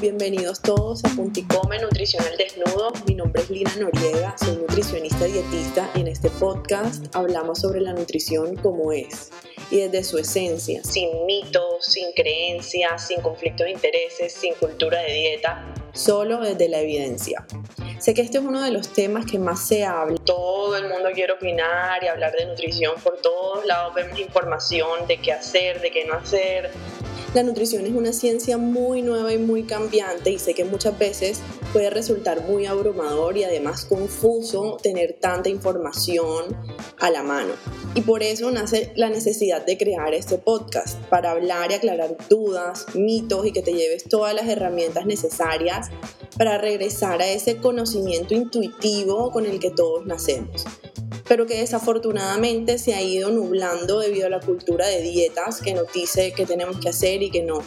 bienvenidos todos a Punticome Nutricional Desnudo. Mi nombre es Lina Noriega, soy nutricionista dietista y en este podcast hablamos sobre la nutrición como es y desde su esencia, sin mitos, sin creencias, sin conflictos de intereses, sin cultura de dieta, solo desde la evidencia. Sé que este es uno de los temas que más se habla. Todo el mundo quiere opinar y hablar de nutrición por todos lados. Vemos información de qué hacer, de qué no hacer. La nutrición es una ciencia muy nueva y muy cambiante y sé que muchas veces puede resultar muy abrumador y además confuso tener tanta información a la mano. Y por eso nace la necesidad de crear este podcast, para hablar y aclarar dudas, mitos y que te lleves todas las herramientas necesarias para regresar a ese conocimiento intuitivo con el que todos nacemos pero que desafortunadamente se ha ido nublando debido a la cultura de dietas que nos dice qué tenemos que hacer y qué no.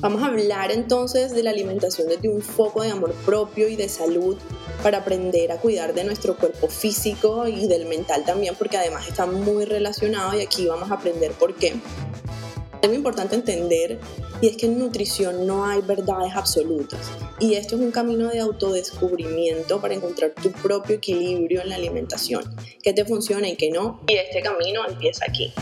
Vamos a hablar entonces de la alimentación desde un foco de amor propio y de salud para aprender a cuidar de nuestro cuerpo físico y del mental también, porque además está muy relacionado y aquí vamos a aprender por qué. Algo importante entender y es que en nutrición no hay verdades absolutas. Y esto es un camino de autodescubrimiento para encontrar tu propio equilibrio en la alimentación, qué te funciona y qué no. Y este camino empieza aquí.